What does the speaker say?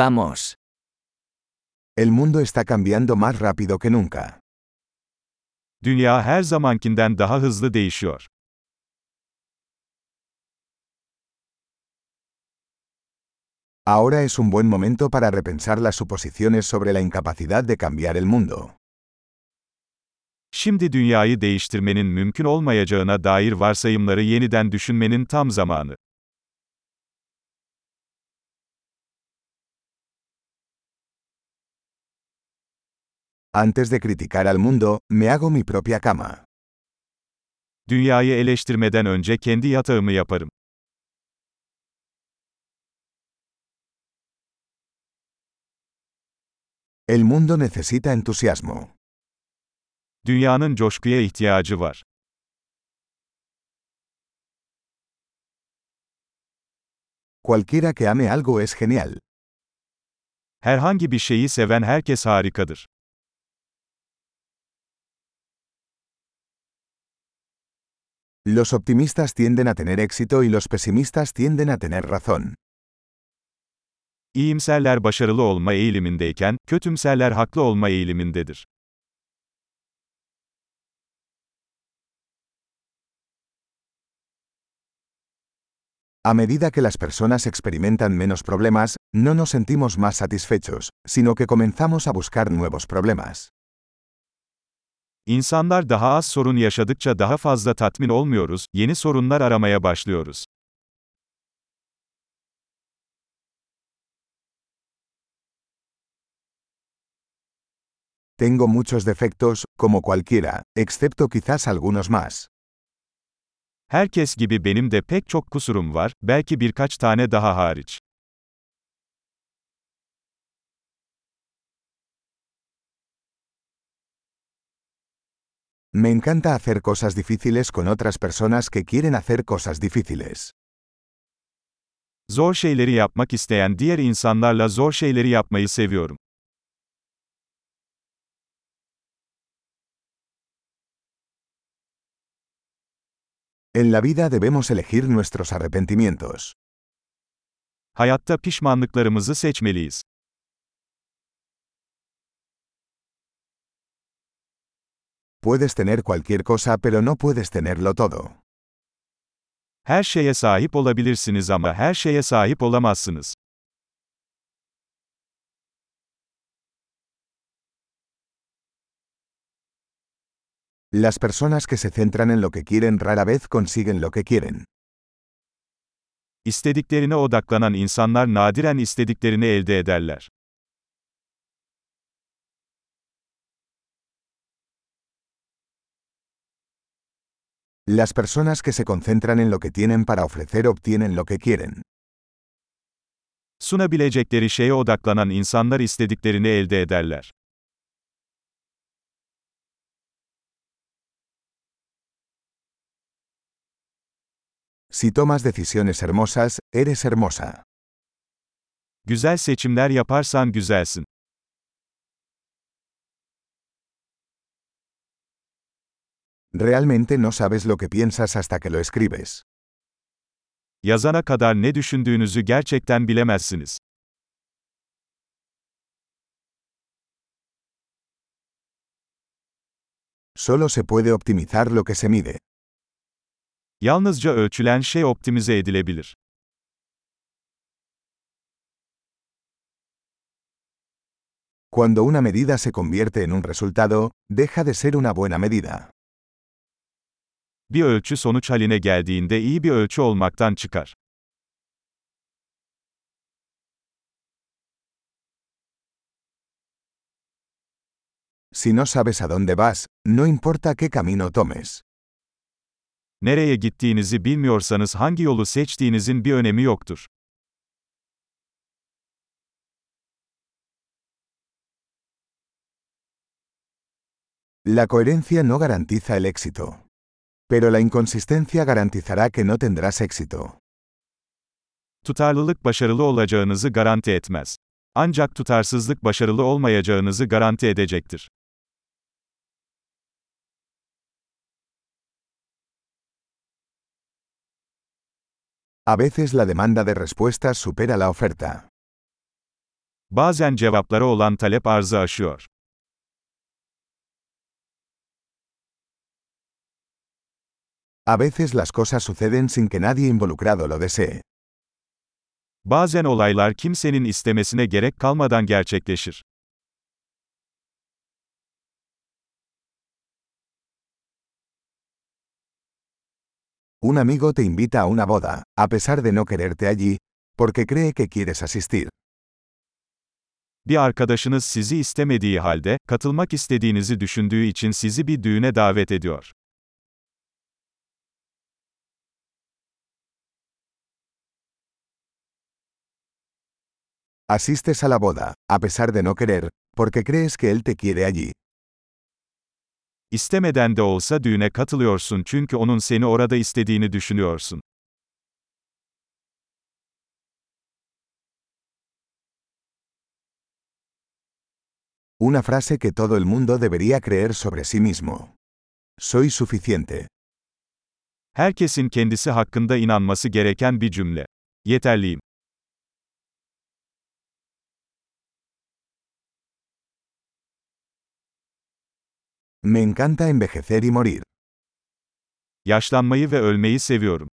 Vamos. El mundo está cambiando más rápido que nunca. Dünya her zamankinden daha hızlı değişiyor. Ahora es un buen momento para repensar las suposiciones sobre la incapacidad de cambiar el mundo. Şimdi dünyayı değiştirmenin mümkün olmayacağına dair varsayımları yeniden düşünmenin tam zamanı. Antes de criticar al mundo, me hago mi propia cama. Dünyayı eleştirmeden önce kendi yatağımı yaparım. El mundo necesita entusiasmo. Dünyanın coşkuya ihtiyacı var. Cualquiera que ame algo es genial. Herhangi bir şeyi seven herkes harikadır. Los optimistas tienden a tener éxito y los pesimistas tienden a tener razón. İyimserler başarılı olma eğilimindeyken, kötümserler haklı olma eğilimindedir. A medida que las personas experimentan menos problemas, no nos sentimos más satisfechos, sino que comenzamos a buscar nuevos problemas. İnsanlar daha az sorun yaşadıkça daha fazla tatmin olmuyoruz, yeni sorunlar aramaya başlıyoruz. Tengo muchos defectos, como cualquiera, excepto quizás algunos más. Herkes gibi benim de pek çok kusurum var, belki birkaç tane daha hariç. Me encanta hacer cosas difíciles con otras personas que quieren hacer cosas difíciles. Zor şeyleri yapmak isteyen diğer insanlarla zor şeyleri yapmayı seviyorum. En la vida debemos elegir nuestros arrepentimientos. Hayatta pişmanlıklarımızı seçmeliyiz. Puedes tener cualquier cosa pero no puedes tenerlo todo. Her şeye sahip olabilirsiniz ama her şeye sahip olamazsınız. Las personas que se centran en lo que quieren rara vez consiguen lo que quieren. İstediklerine odaklanan insanlar nadiren istediklerini elde ederler. Las personas que se concentran en lo que tienen para ofrecer obtienen lo que quieren. Sunabilecekleri şeye odaklanan insanlar istediklerini elde ederler. Si tomas decisiones hermosas, eres hermosa. Güzel seçimler yaparsan güzelsin. Realmente no sabes lo que piensas hasta que lo escribes. Yazana kadar ne düşündüğünüzü gerçekten bilemezsiniz. Solo se puede optimizar lo que se mide. Yalnızca ölçülen şey optimize edilebilir. Cuando una medida se convierte en un resultado, deja de ser una buena medida. Bir ölçü sonuç haline geldiğinde iyi bir ölçü olmaktan çıkar. Si no sabes a dónde vas, no importa qué camino tomes. Nereye gittiğinizi bilmiyorsanız hangi yolu seçtiğinizin bir önemi yoktur. La coherencia no garantiza el éxito. Pero la inconsistencia garantizará que no tendrás éxito. Tutarlılık başarılı olacağınızı garanti etmez. Ancak tutarsızlık başarılı olmayacağınızı garanti edecektir. A veces la demanda de respuestas supera la oferta. Bazen cevaplara olan talep arzı aşıyor. A veces las cosas suceden sin que nadie involucrado lo desee. Bazen olaylar kimsenin istemesine gerek kalmadan gerçekleşir. Un amigo te invita a una boda, a pesar de no quererte allí, porque cree que quieres asistir. Bir arkadaşınız sizi istemediği halde, katılmak istediğinizi düşündüğü için sizi bir düğüne davet ediyor. Asistes a la boda, a pesar de no querer, porque crees que él te quiere allí. İstemeden de olsa düğüne katılıyorsun çünkü onun seni orada istediğini düşünüyorsun. Una frase que todo el mundo debería creer sobre sí mismo. Soy suficiente. Herkesin kendisi hakkında inanması gereken bir cümle. Yeterliyim. Me encanta envejecer y morir. Yaşlanmayı ve ölmeyi seviyorum.